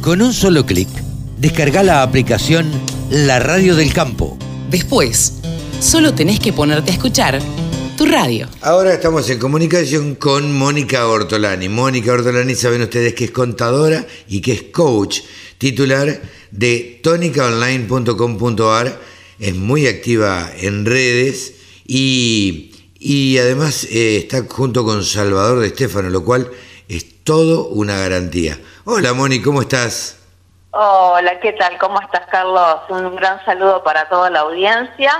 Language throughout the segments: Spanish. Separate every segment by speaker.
Speaker 1: Con un solo clic, descarga la aplicación La Radio del Campo.
Speaker 2: Después, solo tenés que ponerte a escuchar tu radio.
Speaker 3: Ahora estamos en comunicación con Mónica Ortolani. Mónica Ortolani, saben ustedes que es contadora y que es coach titular de tonicaonline.com.ar. Es muy activa en redes y, y además eh, está junto con Salvador de Estefano, lo cual es todo una garantía. Hola Moni, ¿cómo estás?
Speaker 4: Hola, ¿qué tal? ¿Cómo estás, Carlos? Un gran saludo para toda la audiencia.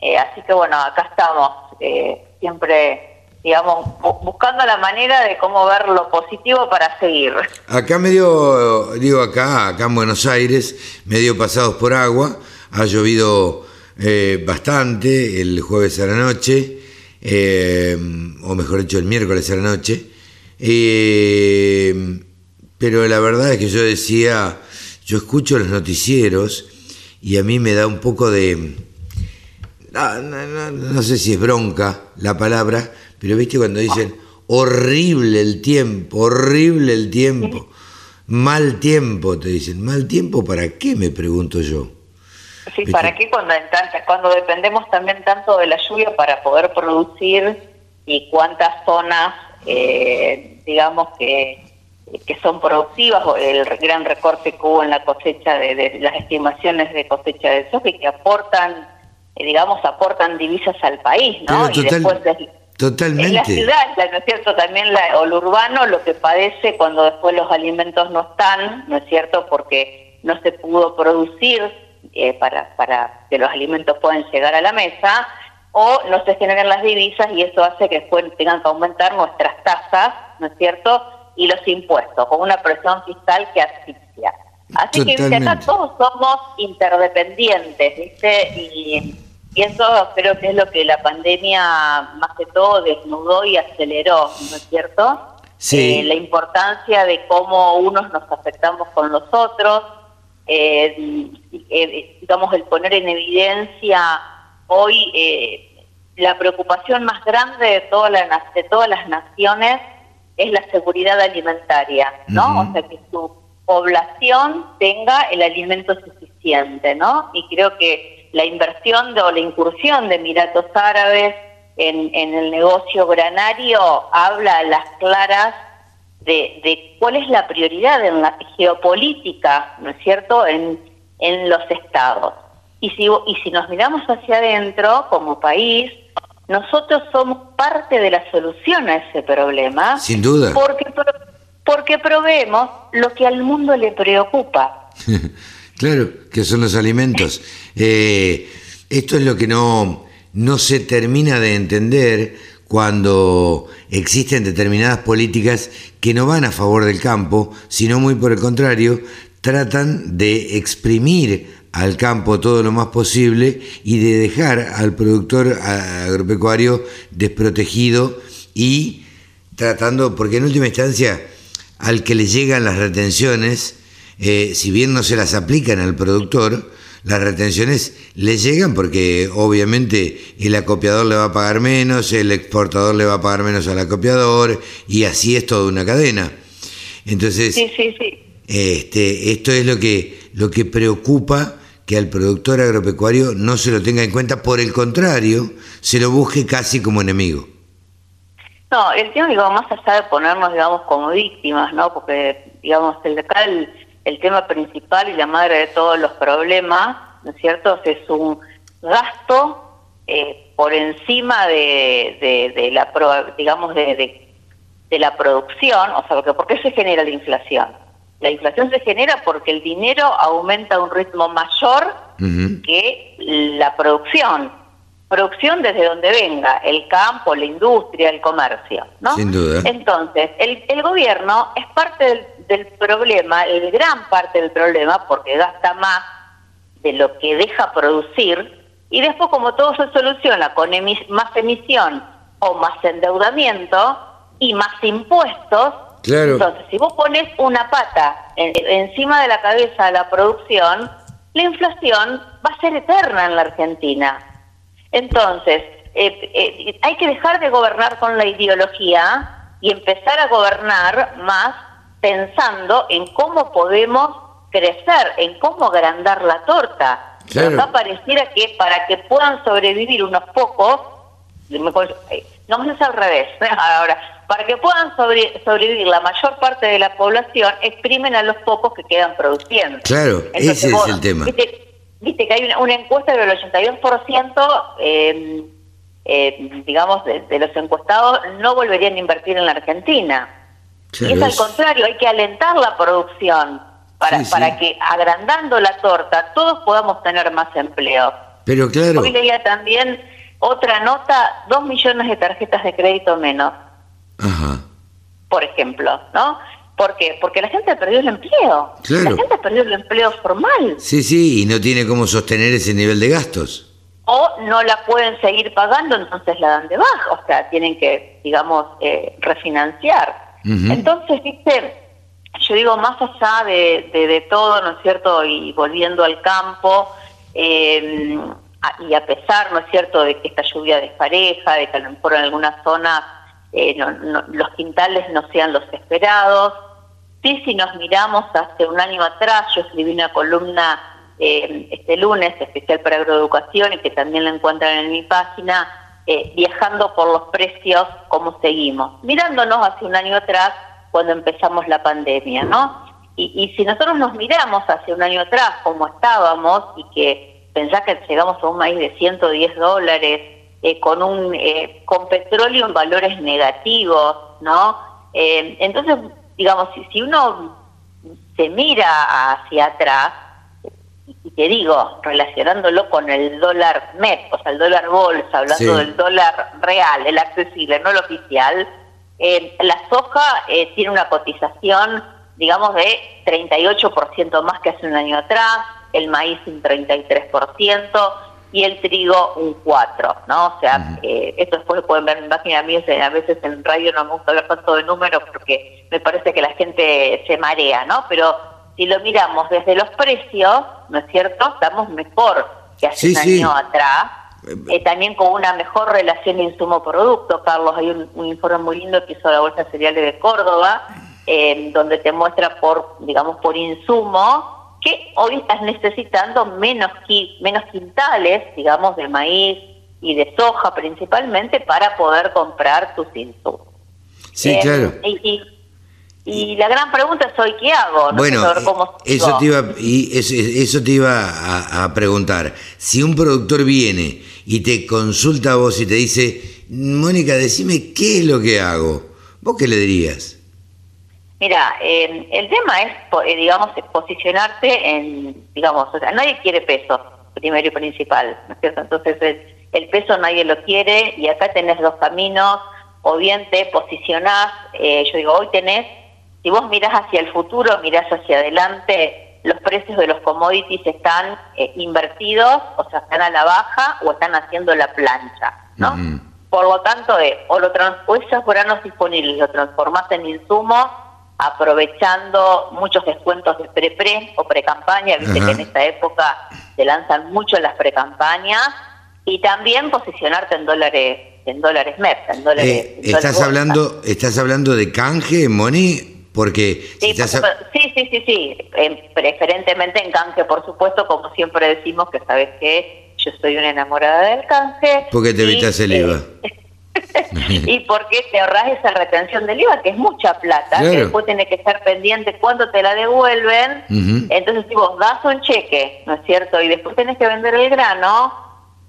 Speaker 4: Eh, así que bueno, acá estamos, eh, siempre, digamos, buscando la manera de cómo ver lo positivo para seguir.
Speaker 3: Acá medio, digo acá, acá en Buenos Aires, medio pasados por agua, ha llovido eh, bastante el jueves a la noche, o mejor dicho, el miércoles a la noche. Eh, pero la verdad es que yo decía, yo escucho los noticieros y a mí me da un poco de, no, sé si es bronca la palabra, pero viste cuando dicen horrible el tiempo, horrible el tiempo, mal tiempo, te dicen, mal tiempo para qué, me pregunto yo.
Speaker 4: Sí, ¿para qué cuando, cuando dependemos también tanto de la lluvia para poder producir y cuántas zonas, eh, digamos que que son productivas, el gran recorte que hubo en la cosecha de, las estimaciones de cosecha de soja y que aportan, eh, digamos, aportan divisas al país, ¿no? y después
Speaker 3: totalmente.
Speaker 4: En la ciudad, ¿no es cierto? También la, o lo urbano lo que padece cuando después los alimentos no están, ¿no es cierto? Porque no se pudo producir eh, para, para que los alimentos puedan llegar a la mesa o no se generan las divisas y eso hace que después tengan que aumentar nuestras tasas, ¿no es cierto? Y los impuestos, con una presión fiscal que asfixia. Así que acá todos somos interdependientes, ¿viste? Y, eso creo que es lo que la pandemia más que todo desnudó y aceleró, ¿no es cierto?
Speaker 3: Sí.
Speaker 4: Eh, la importancia de cómo unos nos afectamos con los otros, eh, eh, digamos, el poner en evidencia hoy la preocupación más grande de, toda la, de todas las naciones es la seguridad alimentaria, ¿no? O sea, que su población tenga el alimento suficiente, ¿no? Y creo que la inversión de, o la incursión de Emiratos Árabes en, en el negocio granario habla a las claras de, de, cuál es la prioridad en la geopolítica, ¿no es cierto?, en, en los estados. Y si, y si nos miramos hacia adentro como país, nosotros somos parte de la solución a ese problema.
Speaker 3: Sin duda.
Speaker 4: Porque, porque proveemos lo que al mundo le preocupa.
Speaker 3: claro, que son los alimentos. Eh, esto es lo que no, no se termina de entender cuando existen determinadas políticas que no van a favor del campo, sino muy por el contrario, tratan de exprimir al campo todo lo más posible y de dejar al productor agropecuario desprotegido y tratando, porque en última instancia al que le llegan las retenciones, eh, si bien no se las aplican al productor, las retenciones le llegan porque obviamente el acopiador le va a pagar menos, el exportador le va a pagar menos al acopiador y así es toda una cadena. Entonces, Este, esto es lo que, lo que preocupa que al productor agropecuario no se lo tenga en cuenta, por el contrario, se lo busque casi como enemigo.
Speaker 4: No, el tema, digamos, más allá de ponernos, digamos, como víctimas, ¿no? Porque, digamos, el, acá el, tema principal y la madre de todos los problemas, ¿no es cierto?, es un gasto eh, por encima de, de, la, digamos, de, de, la producción, o sea, porque ¿por qué se genera la inflación? La inflación se genera porque el dinero aumenta a un ritmo mayor que la producción. Producción desde donde venga, el campo, la industria, el comercio, ¿no?
Speaker 3: Sin duda.
Speaker 4: Entonces, el, el gobierno es parte del, del problema, el gran parte del problema, porque gasta más de lo que deja producir, y después como todo se soluciona con más emisión o más endeudamiento y más impuestos, entonces, si vos pones una pata encima de la cabeza de la producción, la inflación va a ser eterna en la Argentina. Entonces, eh, eh, hay que dejar de gobernar con la ideología y empezar a gobernar más pensando en cómo podemos crecer, en cómo agrandar la torta.
Speaker 3: Claro.
Speaker 4: Acá pareciera que para que puedan sobrevivir unos pocos, no es al revés, ahora, para que puedan sobre- sobrevivir la mayor parte de la población, exprimen a los pocos que quedan produciendo.
Speaker 3: Claro, ese es el tema.
Speaker 4: Viste, viste que hay una, una encuesta del 82%, eh, eh, digamos, de, de los encuestados no volverían a invertir en la Argentina.
Speaker 3: Claro,
Speaker 4: y es al contrario, hay que alentar la producción para,
Speaker 3: Sí, sí.
Speaker 4: para que agrandando la torta todos podamos tener más empleo.
Speaker 3: Pero claro,
Speaker 4: Hoy leía también otra nota, dos millones de tarjetas de crédito menos,
Speaker 3: ajá,
Speaker 4: por ejemplo, ¿no? ¿Por qué? Porque la gente perdió el empleo.
Speaker 3: Claro.
Speaker 4: La gente perdió el empleo formal.
Speaker 3: sí, sí, y no tiene cómo sostener ese nivel de gastos.
Speaker 4: O no la pueden seguir pagando, entonces la dan de baja. O sea, tienen que, digamos, eh, refinanciar. Entonces, viste, yo digo, más allá de, de, de todo, ¿no es cierto? Y volviendo al campo, eh, y a pesar, ¿no es cierto?, de que esta lluvia despareja, de que a lo mejor en algunas zonas eh, no- los quintales no sean los esperados. Sí, si nos miramos hace un año atrás, yo escribí una columna eh, este lunes especial para agroeducación y que también la encuentran en mi página, eh, viajando por los precios, cómo seguimos. Mirándonos hace un año atrás, cuando empezamos la pandemia, ¿no? Y, y si nosotros nos miramos hace un año atrás, cómo estábamos, y que pensás que llegamos a un maíz de 110 dólares, eh, con un eh, con petróleo en valores negativos, ¿no? Eh, entonces, digamos, si, si uno se mira hacia atrás, y te digo, relacionándolo con el dólar MEP, o sea, el dólar bolsa, hablando
Speaker 3: Sí.
Speaker 4: del dólar real, el accesible, no el oficial, eh, la soja eh, tiene una cotización, digamos, de 38% más que hace un año atrás, el maíz un 33% y el trigo un 4%, ¿no? O sea, eh, esto después lo pueden ver en página, a mí es- a veces en radio no me gusta hablar tanto de números porque me parece que la gente se marea, ¿no? Pero si lo miramos desde los precios, ¿no es cierto? Estamos mejor que hace
Speaker 3: Sí,
Speaker 4: un
Speaker 3: sí.
Speaker 4: año atrás. Eh, también con una mejor relación insumo-producto, Carlos. Hay un, un informe muy lindo que hizo la Bolsa de Cereales de Córdoba, eh, donde te muestra por, digamos, por insumo, que hoy estás necesitando menos, menos quintales, digamos, de maíz y de soja principalmente, para poder comprar tus insumos.
Speaker 3: Sí,
Speaker 4: Eh,
Speaker 3: claro.
Speaker 4: Y, y- y la gran pregunta es hoy, ¿qué hago? No
Speaker 3: Bueno,
Speaker 4: cómo
Speaker 3: eh, eso
Speaker 4: sigo.
Speaker 3: te iba, y eso, eso te iba a, a preguntar. Si un productor viene y te consulta a vos y te dice, Mónica, decime qué es lo que hago, ¿vos qué le dirías?
Speaker 4: Mira, eh, el tema es, eh, digamos, posicionarte en, digamos, o sea, nadie quiere peso, primero y principal, ¿no es cierto? Entonces el, el peso nadie lo quiere y acá tenés dos caminos, o bien te posicionás, eh, yo digo, hoy tenés, si vos mirás hacia el futuro, mirás hacia adelante, los precios de los commodities están eh, invertidos, o sea, están a la baja o están haciendo la plancha, ¿no? Por lo tanto, eh, o, lo trans- o esos granos disponibles lo transformás en insumo, aprovechando muchos descuentos de pre-pre o pre-campaña, viste
Speaker 3: Ajá.
Speaker 4: que en esta época se lanzan mucho las pre-campañas, y también posicionarte en dólares, en dólares MEP, en dólares.
Speaker 3: Eh,
Speaker 4: en dólares
Speaker 3: ¿estás,
Speaker 4: bolsa.
Speaker 3: hablando, ¿Estás hablando de canje, Moni? Porque
Speaker 4: Sí,
Speaker 3: estás
Speaker 4: supuesto. sí, sí, sí, sí. Eh, preferentemente en canje, por supuesto, como siempre decimos, que sabes que yo soy una enamorada del canje.
Speaker 3: porque te evitas el
Speaker 4: eh,
Speaker 3: IVA.
Speaker 4: y porque te ahorras esa retención del IVA, que es mucha plata,
Speaker 3: Claro.
Speaker 4: que después tenés que estar pendiente cuándo te la devuelven. Entonces, si vos das un cheque, ¿no es cierto? Y después tenés que vender el grano,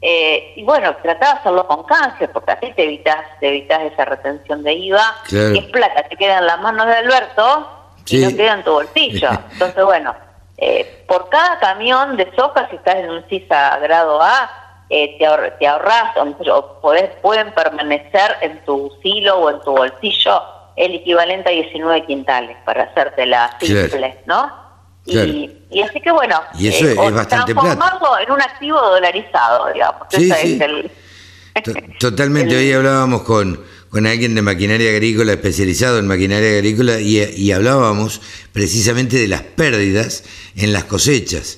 Speaker 4: eh, y bueno, tratá de hacerlo con canje, porque así te evitas, te evitas esa retención de IVA,
Speaker 3: Claro.
Speaker 4: que es plata, te queda en las manos de Alberto
Speaker 3: Sí.
Speaker 4: y no queda en tu bolsillo. Entonces, bueno, eh, por cada camión de soja, si estás en un CISA grado A, eh, te, ahor- te ahorras o, podés- pueden permanecer en tu silo o en tu bolsillo el equivalente a 19 quintales, para hacértela
Speaker 3: Claro.
Speaker 4: simple, ¿no?
Speaker 3: Claro.
Speaker 4: Y, y así que bueno,
Speaker 3: Y eso es bastante plata.
Speaker 4: transformarlo en un activo dolarizado, digamos.
Speaker 3: Sí, sí.
Speaker 4: es el-
Speaker 3: To- Totalmente, hoy hablábamos con, con alguien de maquinaria agrícola especializado en maquinaria agrícola y, y hablábamos precisamente de las pérdidas en las cosechas.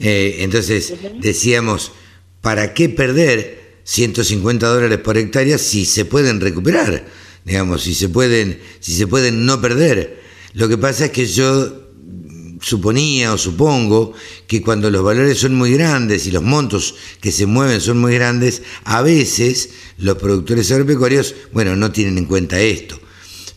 Speaker 3: Eh, entonces decíamos, ¿para qué perder 150 dólares por hectárea si se pueden recuperar? Digamos, si se pueden, si se pueden no perder. Lo que pasa es que yo suponía o supongo que cuando los valores son muy grandes y los montos que se mueven son muy grandes, a veces los productores agropecuarios, bueno, no tienen en cuenta esto.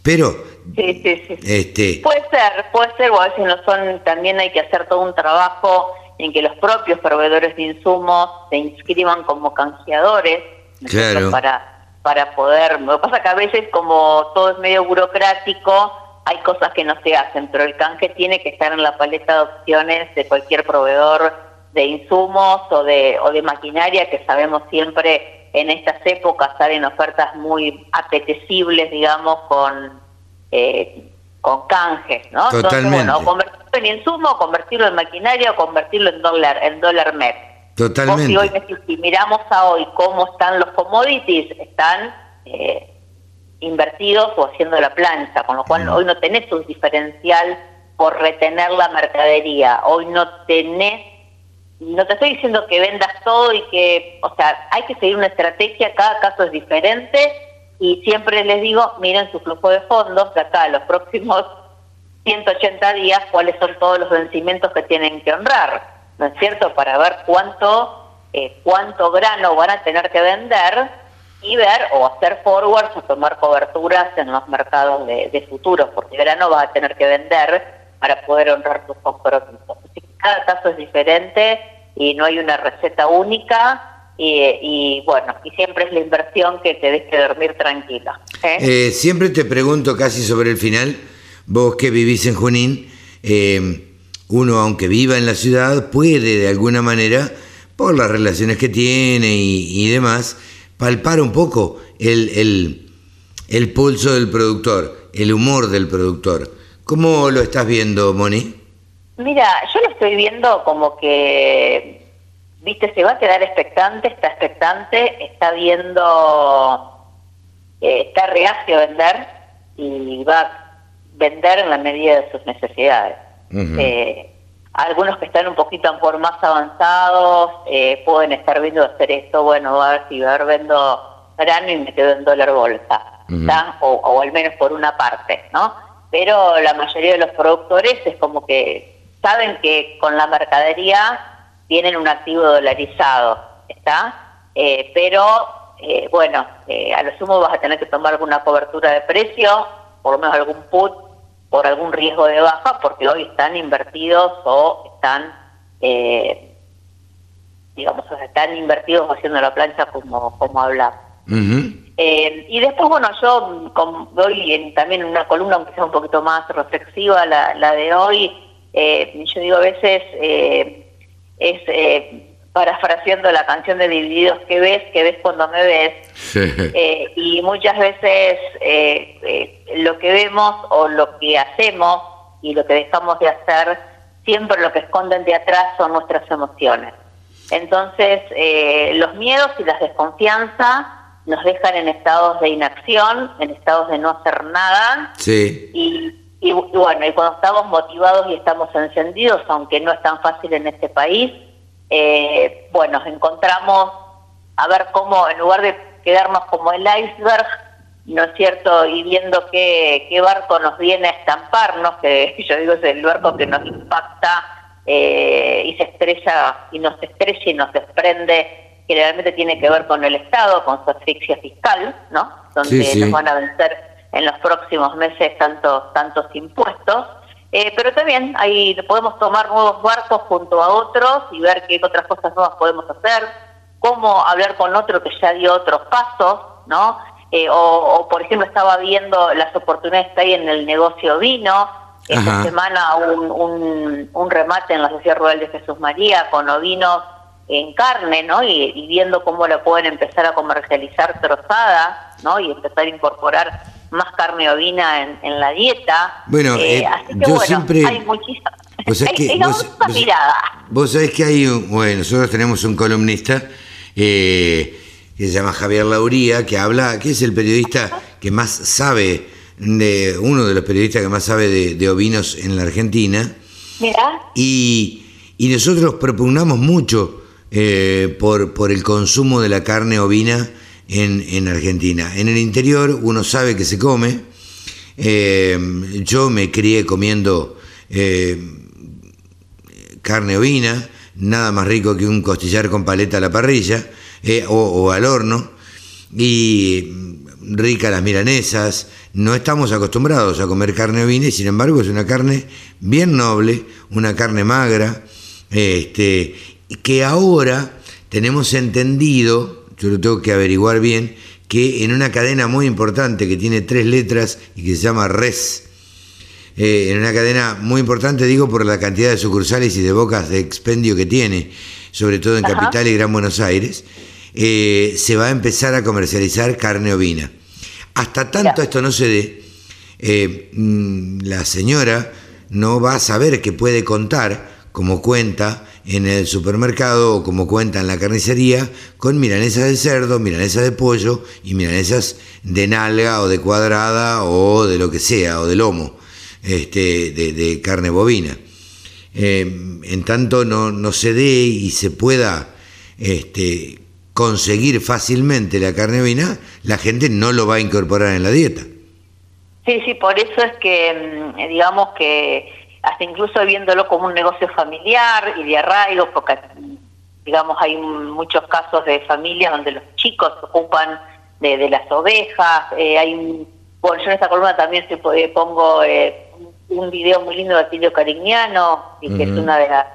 Speaker 3: Pero
Speaker 4: Sí, sí, sí. Este... Puede ser, puede ser, o a veces no son, también hay que hacer todo un trabajo en que los propios proveedores de insumos se inscriban como canjeadores
Speaker 3: claro.
Speaker 4: para, para poder, lo que pasa es que a veces como todo es medio burocrático, hay cosas que no se hacen, pero el canje tiene que estar en la paleta de opciones de cualquier proveedor de insumos o de, o de maquinaria que sabemos siempre en estas épocas salen ofertas muy apetecibles, digamos, con, eh, con canjes, ¿no?
Speaker 3: Totalmente. Entonces, bueno,
Speaker 4: convertirlo en insumo, convertirlo en maquinaria o convertirlo en dólar, en dólar MEP.
Speaker 3: Totalmente.
Speaker 4: si, hoy, si miramos a hoy cómo están los commodities, están eh, invertidos o haciendo la plancha, con lo cual hoy no tenés un diferencial por retener la mercadería, hoy no tenés, no te estoy diciendo que vendas todo y que, o sea, hay que seguir una estrategia, cada caso es diferente y siempre les digo, miren su flujo de fondos, de acá los próximos 180 días, cuáles son todos los vencimientos que tienen que honrar, ¿no es cierto? Para ver cuánto, eh, cuánto grano van a tener que vender y ver o hacer forwards o tomar coberturas en los mercados de, futuros, porque grano va a tener que vender para poder honrar sus compromisos. cada caso es diferente y no hay una receta única. Y, bueno, y siempre es la inversión que te deje dormir tranquila.
Speaker 3: ¿eh? Eh, siempre te pregunto casi sobre el final, vos que vivís en Junín, eh, uno aunque viva en la ciudad puede de alguna manera, por las relaciones que tiene y demás, palpar un poco el, el, pulso del productor, el humor del productor. ¿Cómo lo estás viendo, Moni?
Speaker 4: Mira, yo lo estoy viendo como que, viste, se va a quedar expectante, está expectante, está viendo, eh, está reacio a vender y va a vender en la medida de sus necesidades. Eh, algunos que están un poquito por más avanzados eh, pueden estar viendo hacer esto, bueno, a ver si a ver, vendo grano y me quedo en dólar bolsa, o, al menos por una parte, ¿no? Pero la mayoría de los productores es como que saben que con la mercadería tienen un activo dolarizado, ¿está? Eh, pero, eh, bueno, a lo sumo vas a tener que tomar alguna cobertura de precio, por lo menos algún put por algún riesgo de baja, porque hoy están invertidos o están, eh, digamos, están invertidos haciendo la plancha como, como hablamos. Eh, y después, bueno, yo hoy en, también en una columna, aunque sea un poquito más reflexiva, la, la de hoy, eh, yo digo a veces es parafraseando la canción de Divididos, que ves? que ves cuando me ves? Eh, y muchas veces eh, eh, lo que vemos o lo que hacemos y lo que dejamos de hacer, siempre lo que esconden de atrás son nuestras emociones. Entonces, los miedos y las desconfianzas nos dejan en estados de inacción, en estados de no hacer nada.
Speaker 3: Sí.
Speaker 4: Y, y bueno, y cuando estamos motivados y estamos encendidos, aunque no es tan fácil en este país, eh, bueno, encontramos a ver cómo, en lugar de quedarnos como el iceberg, ¿no es cierto? Y viendo qué, qué barco nos viene a estamparnos, que yo digo es el barco que nos impacta eh, y se estrella, y nos estrella y nos desprende, que realmente tiene que ver con el Estado, con su asfixia fiscal, ¿no? Donde nos van a vencer en los próximos meses tantos, tantos impuestos. Eh, pero también ahí podemos tomar nuevos barcos junto a otros y ver qué otras cosas nuevas podemos hacer, cómo hablar con otro que ya dio otros pasos, ¿no? Eh, o, por ejemplo, estaba viendo las oportunidades que hay en el negocio vino. Esta semana un, un, remate en la Sociedad Rural de Jesús María con ovinos en carne, ¿no? Y, viendo cómo la pueden empezar a comercializar trozada, ¿no? Y empezar a incorporar más carne ovina en, en la dieta.
Speaker 3: Bueno, eh, eh así que, yo bueno, siempre... Hay muchísimas... Vos hay, que, vos, mirada. Vos sabés que hay un... Bueno, nosotros tenemos un columnista eh, que se llama Javier Lauría, que habla, que es el periodista que más sabe, de uno de los periodistas que más sabe de, de ovinos en la Argentina.
Speaker 4: Mira.
Speaker 3: Y, y nosotros propugnamos mucho eh, por, por el consumo de la carne ovina en, en, Argentina. En el interior uno sabe que se come, Eh, yo me crié comiendo eh, carne ovina, nada más rico que un costillar con paleta a la parrilla eh, o, o al horno, y ricas las milanesas. No estamos acostumbrados a comer carne ovina y sin embargo es una carne bien noble, una carne magra, este, que ahora tenemos entendido, yo lo tengo que averiguar bien, que en una cadena muy importante que tiene tres letras y que se llama Res, eh, en una cadena muy importante, digo, por la cantidad de sucursales y de bocas de expendio que tiene, sobre todo en
Speaker 4: Ajá.
Speaker 3: Capital y Gran Buenos Aires, eh, se va a empezar a comercializar carne ovina. Hasta tanto esto no se dé, eh, mm, la señora no va a saber que puede contar, como cuenta en el supermercado o como cuenta en la carnicería, con milanesas de cerdo, milanesas de pollo y milanesas de nalga o de cuadrada o de lo que sea, o de lomo, este, de, carne bovina. Eh, en tanto no, no se dé y se pueda este, conseguir fácilmente la carne bovina, la gente no lo va a incorporar en la dieta.
Speaker 4: Sí, sí, por eso es que, mm, digamos que hasta incluso viéndolo como un negocio familiar y de arraigo, porque, digamos, hay muchos casos de familias donde los chicos se ocupan de, de las ovejas. eh, hay un, bueno, yo en esta columna también se pongo eh, un video muy lindo de Atilio Carignano, y que es una de las,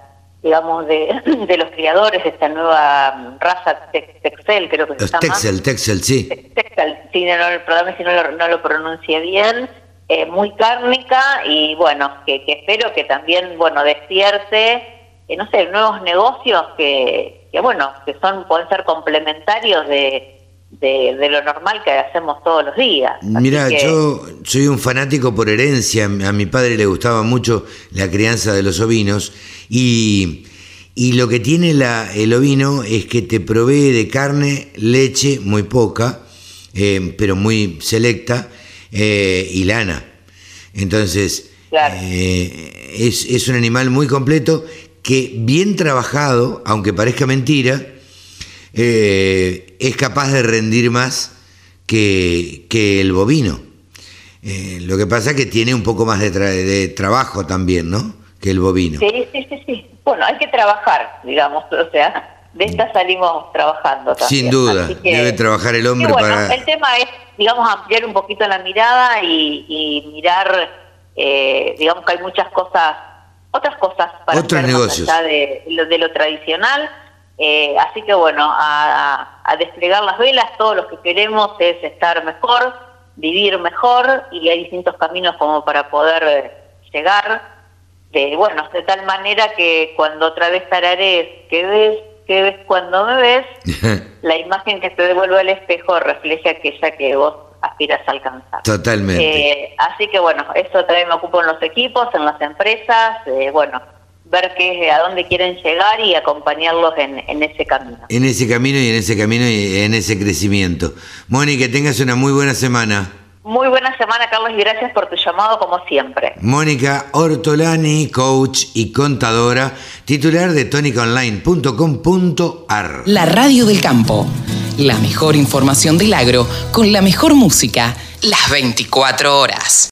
Speaker 4: digamos, de, de los criadores de esta nueva raza Tex- Texel, creo que se llama.
Speaker 3: Texel, Texel, sí.
Speaker 4: Texel, sí, no, no, perdóname si no lo, no lo pronuncie bien, eh, muy cárnica y bueno, que, que espero que también, bueno, despierte, eh, no sé, nuevos negocios que, que bueno, que son pueden ser complementarios de, de, de lo normal que hacemos todos los días.
Speaker 3: Mira,
Speaker 4: que-
Speaker 3: yo soy un fanático por herencia. A mi padre le gustaba mucho la crianza de los ovinos. Y, y lo que tiene la, el ovino es que te provee de carne, leche, muy poca, eh, pero muy selecta, eh, y lana. Entonces,
Speaker 4: Claro.
Speaker 3: eh, es, es un animal muy completo que, bien trabajado, aunque parezca mentira, eh, es capaz de rendir más que, que el bovino. Eh, lo que pasa es que tiene un poco más de, tra- de trabajo también, ¿no? Que el bovino.
Speaker 4: Sí, sí, sí, sí. Bueno, hay que trabajar, digamos, o sea, de esta salimos trabajando también.
Speaker 3: Sin duda,
Speaker 4: que-
Speaker 3: debe trabajar el hombre
Speaker 4: bueno,
Speaker 3: para...
Speaker 4: el tema es, digamos, ampliar un poquito la mirada y, y mirar, eh, digamos que hay muchas cosas, otras cosas para
Speaker 3: Otros
Speaker 4: más
Speaker 3: negocios.
Speaker 4: allá de, lo, de lo tradicional. Eh, así que bueno, a, a desplegar las velas, todos los que queremos es estar mejor, vivir mejor y hay distintos caminos como para poder eh, llegar. De, bueno, de tal manera que cuando otra vez tararees, que ves, que ves cuando me ves, la imagen que te devuelve al espejo refleja aquella que vos aspiras a alcanzar.
Speaker 3: Totalmente.
Speaker 4: Eh, así que bueno, eso también me ocupo en los equipos, en las empresas, eh, bueno, ver qué, a dónde quieren llegar y acompañarlos en, en ese camino.
Speaker 3: En ese camino y en ese camino y en ese crecimiento. Moni, que tengas una muy buena semana.
Speaker 4: Muy buena semana, Carlos, y gracias por tu llamado como siempre.
Speaker 3: Mónica Ortolani, coach y contadora, titular de tonicaonline.com.ar.
Speaker 2: La radio del campo. La mejor información del agro con la mejor música las 24 horas.